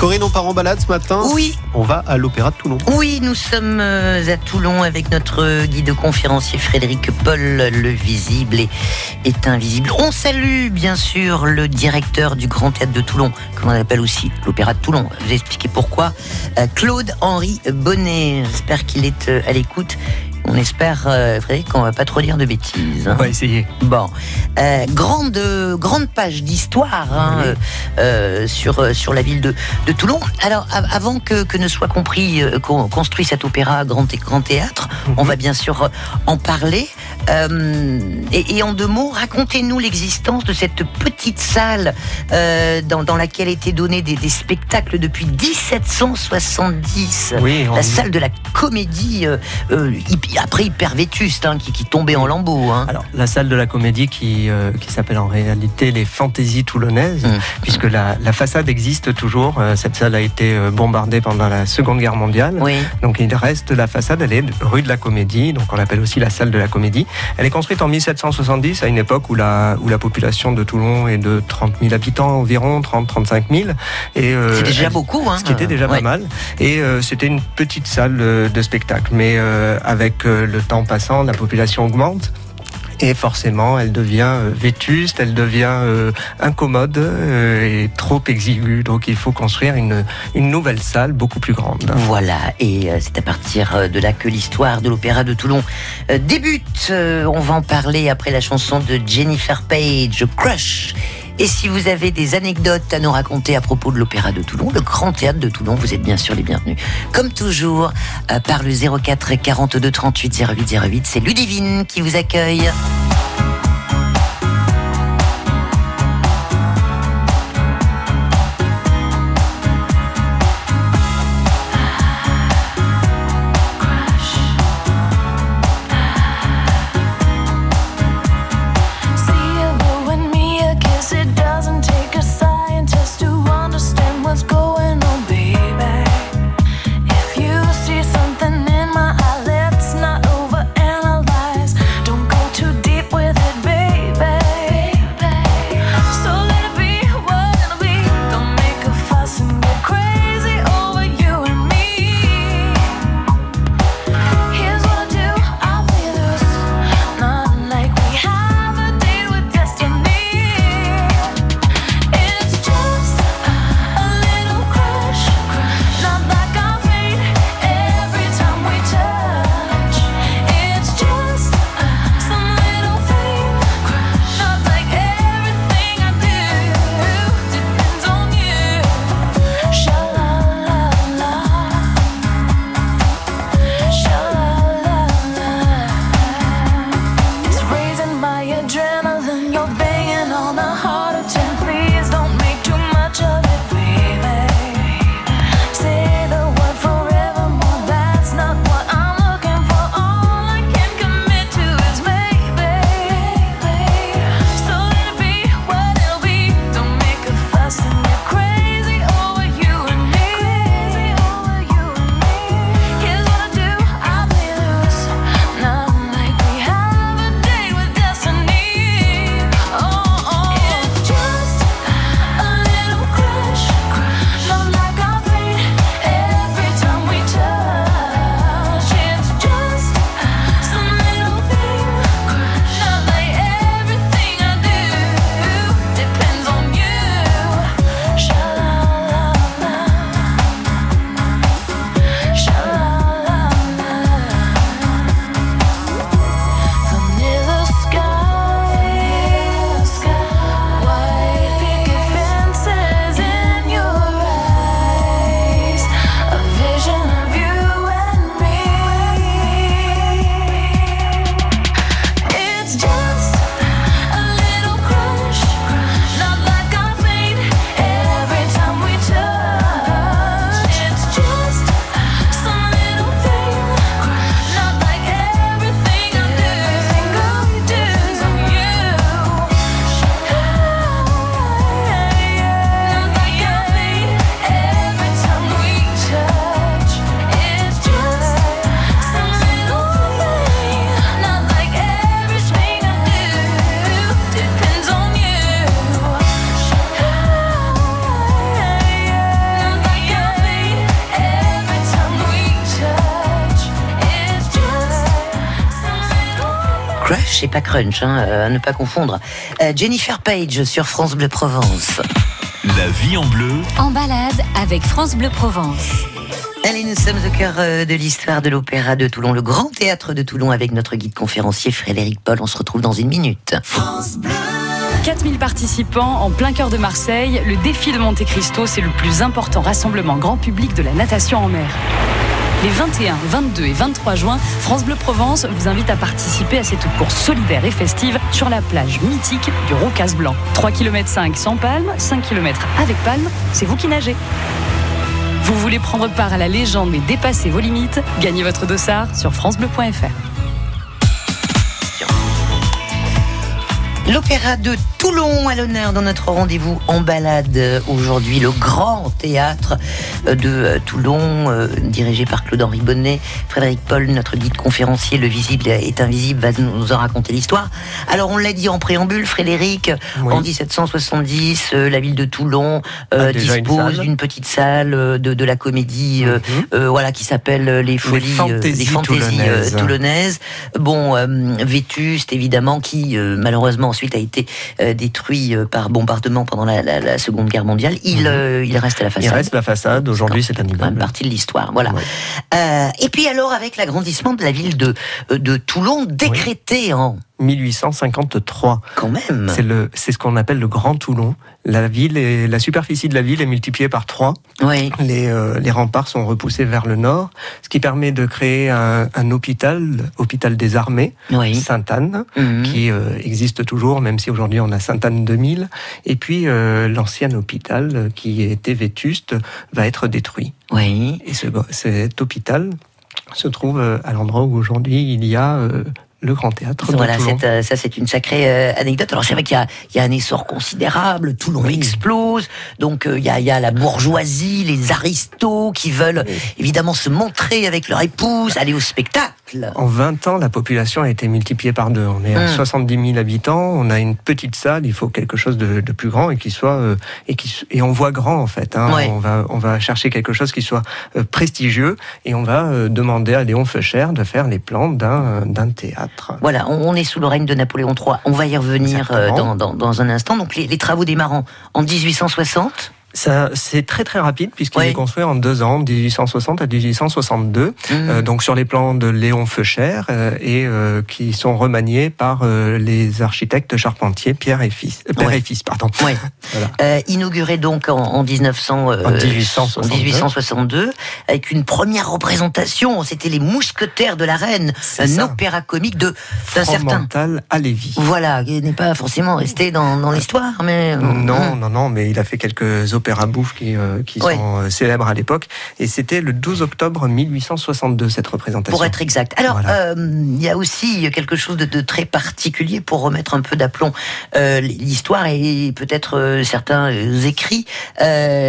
Corinne, on part en balade ce matin Oui. On va à l'Opéra de Toulon. Oui, nous sommes euh, à Toulon avec notre guide conférencier Frédéric Paul, le visible et est invisible. On salue bien sûr le directeur du Grand Théâtre de Toulon, que l'on appelle aussi l'Opéra de Toulon. Je vais expliquer pourquoi. Euh, Claude-Henri Bonnet, j'espère qu'il est euh, à l'écoute. On espère, euh, Frédéric, qu'on va pas trop dire de bêtises. hein. On va essayer. Bon, Euh, grande grande page d'histoire hein, Oui. euh, euh, sur sur la ville de, de Toulon. Alors av- avant que, que ne soit compris qu'on construit cet opéra grand, grand théâtre, on va bien sûr en parler. Et, et en deux mots, racontez-nous l'existence de cette petite salle euh, dans, dans laquelle étaient donnés des, des spectacles depuis 1770. Oui, La salle de la comédie, euh, euh, après hyper vétuste, hein, qui, qui tombait en lambeaux. Hein. Alors, la salle de la comédie qui, euh, qui s'appelle en réalité les Fantaisies toulonnaises, Mm. puisque la, la façade existe toujours. Euh, Cette salle a été euh, bombardée pendant la Seconde Guerre mondiale. Oui. Donc il reste la façade, elle est rue de la Comédie, donc on l'appelle aussi la salle de la Comédie. Elle est construite en 1770, à une époque où la, où la population de Toulon est de 30 000 habitants environ, 30-35 000. Et, euh, C'est déjà elle- beaucoup. Hein. ce qui était déjà Ouais. pas mal. Et euh, c'était une petite salle euh, de spectacle. Mais euh, avec le temps passant, la population augmente. Et forcément, elle devient euh, vétuste, elle devient euh, incommode euh, et trop exiguë. Donc il faut construire une, une nouvelle salle beaucoup plus grande. Voilà, et c'est à partir de là que l'histoire de l'Opéra de Toulon débute. On va en parler après la chanson de Jennifer Page, Crush. Et si vous avez des anecdotes à nous raconter à propos de l'Opéra de Toulon, le Grand Théâtre de Toulon, vous êtes bien sûr les bienvenus. Comme toujours, euh, par le 04 42 38 08 08, c'est Ludivine qui vous accueille. Crunch et pas Crunch, hein, euh, à ne pas confondre. Euh, Jennifer Page sur France Bleu Provence. La vie en bleu, En balade avec France Bleu Provence. Allez, nous sommes au cœur euh, de l'histoire de l'Opéra de Toulon, le Grand Théâtre de Toulon, avec notre guide conférencier Frédéric Paul. On se retrouve dans une minute. 4000 participants en plein cœur de Marseille, le défi de Monte Cristo, c'est le plus important rassemblement grand public de la natation en mer. Les 21, 22 et 23 juin, France Bleu Provence vous invite à participer à cette course solidaire et festive sur la plage mythique du Rocas Blanc. 3 km 5 sans palme, 5 km avec palme, c'est vous qui nagez. Vous voulez prendre part à la légende mais dépasser vos limites? Gagnez votre dossard sur francebleu.fr. L'Opéra de Toulon à l'honneur dans notre rendez-vous en balade euh, aujourd'hui, le grand théâtre euh, de euh, Toulon, euh, dirigé par Claude-Henri Bonnet. Frédéric Paul, notre guide conférencier, le visible est invisible, va nous en raconter l'histoire. Alors on l'a dit en préambule, Frédéric, Oui. en 1770, euh, la ville de Toulon euh, A déjà une dispose d'une petite salle euh, de, de la comédie euh, Mhm. euh, voilà, qui s'appelle euh, Les Folies, euh, Fantaisies les fantaisies euh, toulonnaises. toulonnaises. Bon, euh, vétuste évidemment, qui euh, malheureusement ensuite a été euh, détruit euh, par bombardement pendant la, la- la Seconde Guerre mondiale. Il, Mhm. euh, il reste à la façade. Il reste la façade. Aujourd'hui, c'est un immeuble. partie de l'histoire, voilà. Ouais. Euh, et puis alors, avec l'agrandissement de la ville de, de Toulon, décrété en 1853. quand même. C'est le, c'est ce qu'on appelle le Grand Toulon. La ville est, la superficie de la ville est multipliée par trois. Oui. Les, euh, les remparts sont repoussés vers le nord, ce qui permet de créer un, un hôpital, hôpital des armées, Oui. Sainte-Anne, Mhm. qui euh, existe toujours, même si aujourd'hui on a Sainte-Anne 2000. Et puis euh, l'ancien hôpital, qui était vétuste, va être détruit. Oui. Et ce, cet hôpital se trouve à l'endroit où aujourd'hui il y a le Grand Théâtre Voilà, euh, ça c'est une sacrée euh, anecdote. Alors c'est vrai qu'il y y a un essor considérable, Toulon Oui. explose, donc euh, il, y a, il y a la bourgeoisie, les aristos qui veulent évidemment se montrer avec leur épouse, aller au spectacle. En 20 ans, la population a été multipliée par deux. On est à Mm. 70 000 habitants, on a une petite salle, il faut quelque chose de, de plus grand et qui soit euh, et qui et on voit grand en fait. hein. Ouais. On va on va chercher quelque chose qui soit euh, prestigieux et on va euh, demander à Léon Feucher de faire les plans d'un d'un théâtre. Voilà, on, on est sous le règne de Napoléon III. On va y revenir dans, dans un instant. Donc les, les travaux démarrant en 1860. Ça c'est très très rapide puisqu'il Ouais. est construit en deux ans, de 1860 à 1862. Mhm. Euh, donc sur les plans de Léon Feucher euh, et euh, qui sont remaniés par les architectes charpentiers Pierre et fils, Père et fils, pardon. Voilà. Euh, inauguré donc en, en 1900, euh, En 1862. en 1862, avec une première représentation. C'était les Mousquetaires de la Reine, un ça. opéra comique de d'un certain. À Lévis. Voilà, qui n'est pas forcément resté dans, dans l'histoire, mais Non, non, non, mais il a fait quelques opéras bouffes qui, euh, qui Ouais. sont euh, célèbres à l'époque. Et c'était le 12 octobre 1862, cette représentation. pour être exact. Alors, Voilà. euh, il y a aussi quelque chose de, de très particulier pour remettre un peu d'aplomb l'histoire et peut-être certains écrits.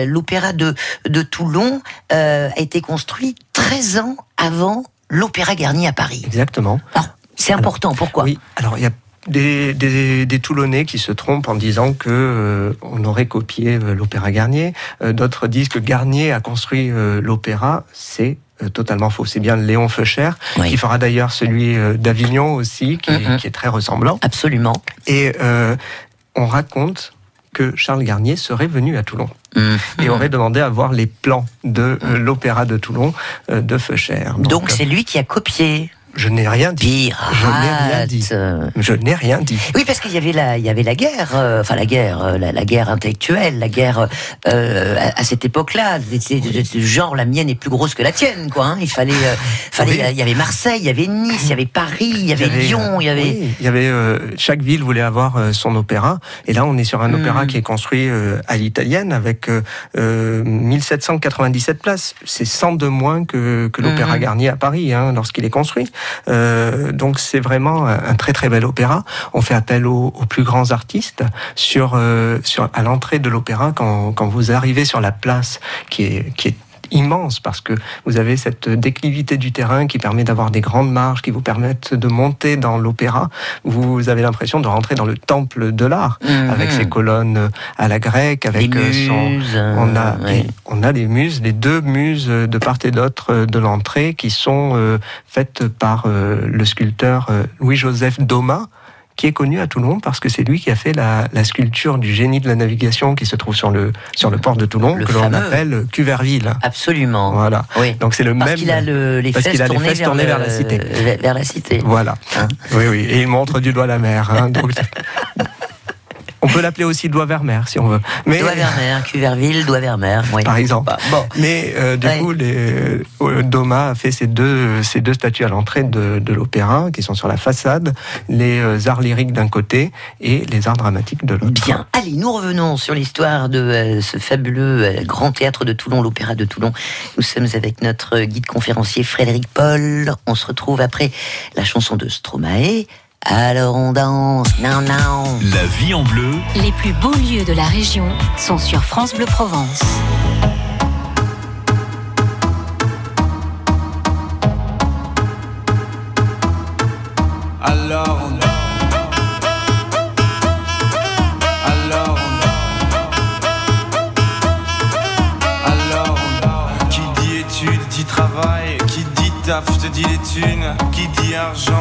L'opéra de, de Toulon a été construit 13 ans avant l'Opéra Garnier à Paris. Exactement. Alors, c'est important, pourquoi? Oui, alors il y a des, des, des Toulonnais qui se trompent en disant que euh, on aurait copié euh, l'opéra Garnier. Euh, D'autres disent que Garnier a construit euh, l'opéra. C'est totalement faux. C'est bien Léon Feucher Oui. qui fera d'ailleurs celui d'Avignon aussi, qui, est- Mhm. qui est très ressemblant. Absolument. Et euh, on raconte que Charles Garnier serait venu à Toulon Mhm. et aurait demandé à voir les plans de euh, l'opéra de Toulon euh, de Feucher. Donc c'est lui qui a copié. Je n'ai rien dit. Pirate. Je n'ai rien dit. Je n'ai rien dit. Oui, parce qu'il y avait la, il y avait la guerre, euh, enfin la guerre, euh, la, la guerre intellectuelle, la guerre euh, à, à cette époque-là. Genre la mienne est plus grosse que la tienne, quoi. hein. Il fallait, euh, fallait, Oui. il y avait Marseille, il y avait Nice, il y avait Paris, il y avait, Il y avait, Lyon, il y avait. oui, il y avait euh, chaque ville voulait avoir son opéra et là on est sur un opéra qui est construit à l'italienne avec euh, euh, 1797 places. C'est 100 de moins que, que l'opéra Mhm. Garnier à Paris hein, lorsqu'il est construit. Euh, donc c'est vraiment un, très très bel opéra. On fait appel aux, aux plus grands artistes sur euh, sur à l'entrée de l'opéra quand quand vous arrivez sur la place qui est qui est immense parce que vous avez cette déclivité du terrain qui permet d'avoir des grandes marges qui vous permettent de monter dans l'opéra. Vous avez l'impression de rentrer dans le temple de l'art Mhm. avec ses colonnes à la grecque, avec euh, son, muses. euh, on a, ouais. on a les muses, les deux muses de part et d'autre de l'entrée qui sont euh, faites par euh, le sculpteur euh, Louis-Joseph Doma, qui est connu à Toulon parce que c'est lui qui a fait la, la sculpture du génie de la navigation qui se trouve sur le, sur le port de Toulon, Le que l'on appelle Cuverville. Absolument. Voilà. Oui. Donc c'est le Parce même. qu'il a le- les parce qu'il a les fesses vers, tournées le- vers la cité. vers- vers la cité. Voilà. Hein Oui, oui. Et il montre du doigt la mer. hein. Donc, on peut l'appeler aussi doigt si on veut. Mais, Doigt vers mer, Cuverville, doigt vers mer. Oui. Par exemple. Bon. Mais euh, du Ouais. coup, les, euh, Doma a fait ces deux, ces deux statues à l'entrée de, de l'opéra, qui sont sur la façade, les euh, arts lyriques d'un côté et les arts dramatiques de l'autre. Bien. Allez, nous revenons sur l'histoire de euh, ce fabuleux euh, grand théâtre de Toulon, l'Opéra de Toulon. Nous sommes avec notre guide conférencier Frédéric Paul. On se retrouve après la chanson de Stromae. Alors on danse, non, non. La vie en bleu, Les plus beaux lieux de la région sont sur France Bleu Provence. Alors on Alors on Alors on Qui dit études dit travail Qui dit taf te dit les thunes Qui dit argent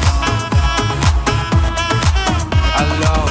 alors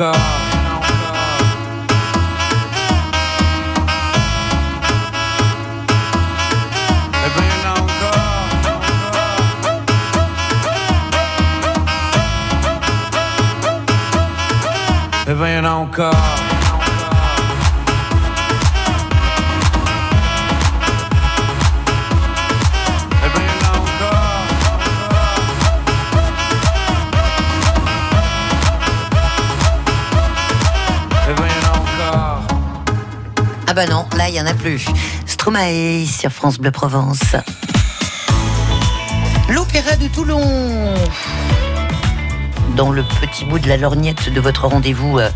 Ben bah non, là, il y en a plus. Stromae sur France Bleu Provence. L'Opéra de Toulon. Dans le petit bout de la lorgnette de votre rendez-vous euh,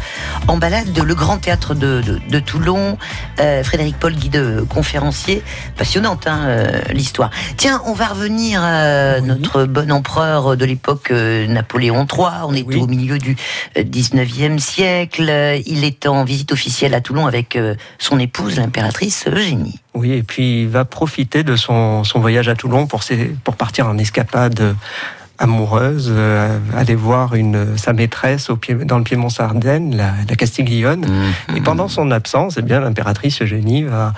en balade, le Grand Théâtre de, de- de Toulon. Euh, Frédéric Paul, guide euh, conférencier. Passionnante, hein, euh, l'histoire. Tiens, on va revenir à notre bon empereur de l'époque, Napoléon III. On est Oui. au milieu du euh, 19e siècle. Il est en visite officielle à Toulon avec son épouse, l'impératrice Eugénie. Oui, et puis il va profiter de son, son voyage à Toulon pour, ses- pour partir en escapade amoureuse, euh, aller voir une, sa maîtresse au pied, dans le Piémont-Sardaigne, la, la Castiglione. Et pendant son absence, eh bien, l'impératrice Eugénie va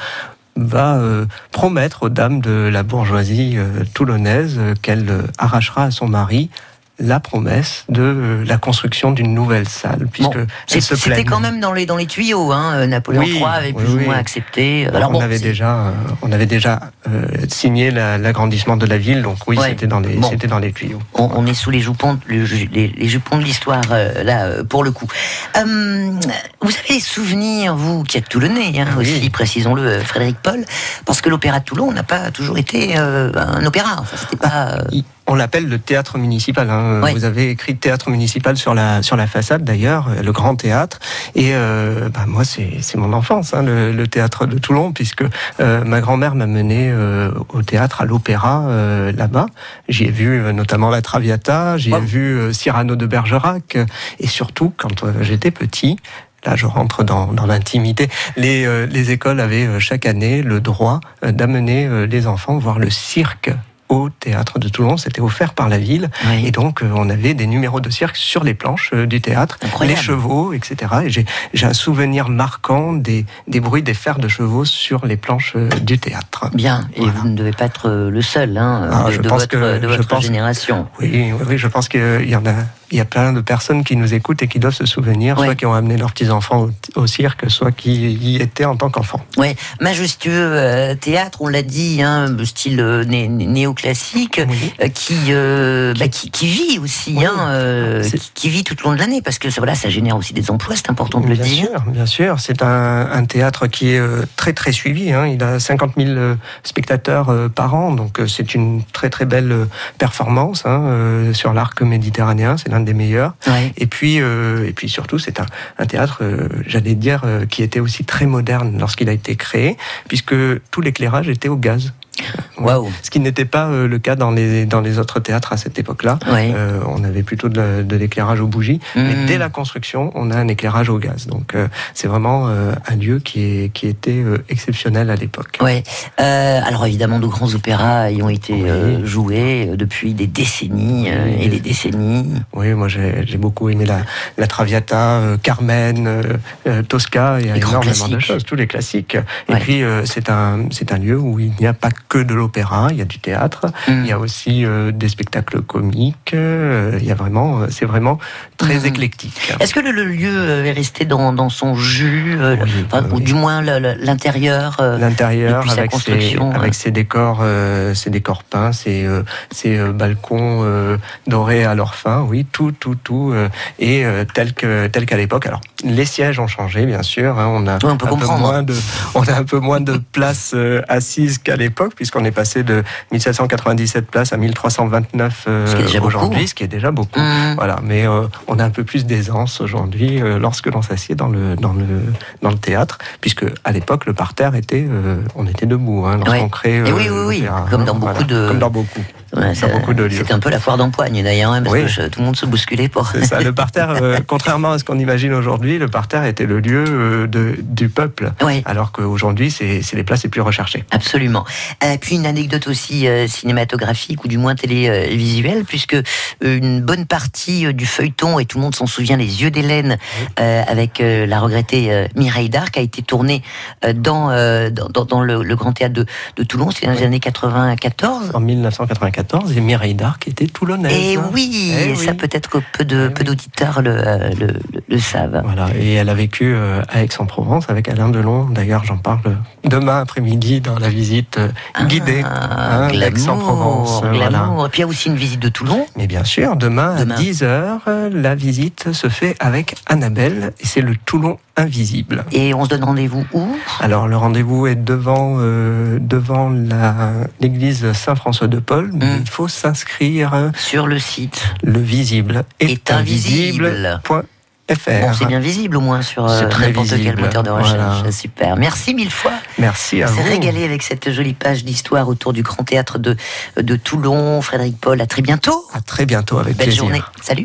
va euh, promettre aux dames de la bourgeoisie euh, toulonnaise euh, qu'elle euh, arrachera à son mari la promesse de euh, la construction d'une nouvelle salle, puisque Bon, C'était quand même dans les, dans les tuyaux. Hein. euh, Napoléon Oui, III avait oui, plus ou moins accepté. on, Alors bon, avait déjà, euh, on avait déjà euh, signé la- l'agrandissement de la ville, donc oui, Ouais. c'était dans, les- Bon. c'était dans les tuyaux. On, on est sous les jupons, les, les- les jupons de l'histoire, euh, là, euh, pour le coup. Euh, vous avez des souvenirs, vous, qui êtes toulonnais, hein, Ah oui. aussi, précisons-le, euh, Frédéric Paul, parce que l'Opéra de Toulon n'a pas toujours été euh, un opéra. Enfin, c'était pas. euh, Il- On l'appelle le théâtre municipal. hein. Vous avez écrit théâtre municipal sur la sur la façade d'ailleurs, euh, le grand théâtre. Et euh, bah, moi, c'est c'est mon enfance, hein, le, le théâtre de Toulon, puisque euh, ma grand-mère m'a mené euh, au théâtre, à l'opéra euh, là-bas. J'y ai vu euh, notamment la Traviata, j'y ai vu euh, Cyrano de Bergerac, et surtout quand j'étais petit. Là, je rentre dans, dans l'intimité. Les, euh, les écoles avaient euh, chaque année le droit euh, d'amener euh, les enfants voir le cirque au théâtre de Toulon. C'était offert par la ville. oui. Et donc, euh, on avait des numéros de cirque sur les planches euh, du théâtre, Incroyable. les chevaux, etc. Et j'ai, un souvenir marquant des, des bruits des fers de chevaux sur les planches euh, du théâtre. Bien, et Voilà. vous ne devez pas être le seul hein, Ah, de, je de pense votre, que- de je votre pense- génération. Oui, oui, oui, je pense qu'il y en a, il y a plein de personnes qui nous écoutent et qui doivent se souvenir, Ouais. soit qui ont amené leurs petits-enfants au, au cirque, soit qui y étaient en tant qu'enfants. Ouais, majestueux euh, théâtre, on l'a dit, hein, style euh, né- né- néoclassique, Oui. euh, qui, euh, bah, qui qui vit aussi, Oui. hein, qui, qui vit tout au long de l'année, parce que ça, voilà, ça génère aussi des emplois, c'est important de le bien dire. sûr, bien sûr. C'est un, un théâtre qui est très très suivi. hein. Il a 50 000 euh, spectateurs par an, donc c'est une très très belle performance sur l'arc méditerranéen. C'est l'un des meilleurs. Ouais. Et puis euh, et puis surtout, c'est un, un théâtre, euh, j'allais dire, euh, qui était aussi très moderne lorsqu'il a été créé, puisque tout l'éclairage était au gaz. Waouh. Ce qui n'était pas euh, le cas dans les dans les autres théâtres à cette époque-là. Euh, on avait plutôt de, la- de l'éclairage aux bougies, mais Mhm. dès la construction, on a un éclairage au gaz. Donc euh, c'est vraiment un lieu qui, est, qui était exceptionnel à l'époque. Ouais. Alors évidemment, de grands opéras y ont été Oui. joués depuis des décennies Oui. et des décennies. Oui, moi j'ai j'ai beaucoup aimé la, la Traviata, Carmen, Tosca, il y a Les grands énormément de choses, tous les classiques. Et puis c'est un, c'est un lieu où il n'y a pas que de l'opéra, il y a du théâtre, Mm. il y a aussi euh, des spectacles comiques, euh, il y a vraiment, euh, c'est vraiment très Mm. éclectique. Est-ce que le, le lieu est resté dans, dans son jus, Oui, enfin, oui, ou du moins l'intérieur L'intérieur avec ses, construction, avec ses décors, ses décors peints, ses, ses balcons dorés à leur fin, oui, tout, tout, tout, et tel que tel qu'à l'époque. Alors, les sièges ont changé, bien sûr. hein, on a Oui, on peut un peu moins de, on a un peu moins de places euh, assises qu'à l'époque, puisqu'on est passé de 1797 places à 1329 euh, aujourd'hui, ce qui est déjà beaucoup. Hum. Voilà, mais euh, on a un peu plus d'aisance aujourd'hui lorsque l'on s'assied dans le, dans, le, dans le théâtre, puisque à l'époque, le parterre était, on était debout hein, lorsqu'on Ouais. crée. Et oui, oui, oui, comme hein, dans beaucoup de- Comme dans beaucoup. Ouais, ça- beaucoup de lieux. C'était un peu la foire d'empoigne d'ailleurs, hein, parce Oui. que je- tout le monde se bousculait pour. C'est ça, le parterre, euh, contrairement à ce qu'on imagine aujourd'hui, le parterre était le lieu euh, de, du peuple, Oui. alors qu'aujourd'hui, c'est les places les plus recherchées. Absolument. Euh, puis une anecdote aussi cinématographique ou du moins télévisuelle, puisque une bonne partie du feuilleton, et tout le monde s'en souvient, Les Yeux d'Hélène, avec la regrettée Mireille Darc, a été tournée dans, dans, dans- dans le, le Grand Théâtre de, de Toulon, c'était dans les années 94. En 1994, et Mireille d'Arc était toulonnaise. Et oui, Eh et ça oui. peut-être que peu de Eh peu oui. d'auditeurs le, euh, le, le- le savent. Voilà, et elle a vécu euh, à Aix-en-Provence avec Alain Delon. D'ailleurs, j'en parle demain après-midi dans la visite euh, guidée Ah, hein, d'Aix-en-Provence. euh, voilà. Et puis il y a aussi une visite de Toulon. Mais bien sûr, demain, Demain. à 10h, la visite se fait avec Annabelle et c'est le Toulon invisible. Et on se donne rendez-vous où? Alors le rendez-vous est devant euh, devant l'église Saint-François de Paul, mais Mm. il faut s'inscrire. Sur le site. Le visible est, Est invisible. invisible.fr. Bon, c'est bien visible au moins sur euh, n'importe quel moteur de recherche. voilà. Super. Merci mille fois. Merci à On s'est vous. régalé avec cette jolie page d'histoire autour du Grand Théâtre de, de Toulon. Frédéric Paul, à très bientôt. À très bientôt avec Belle plaisir. journée. Salut.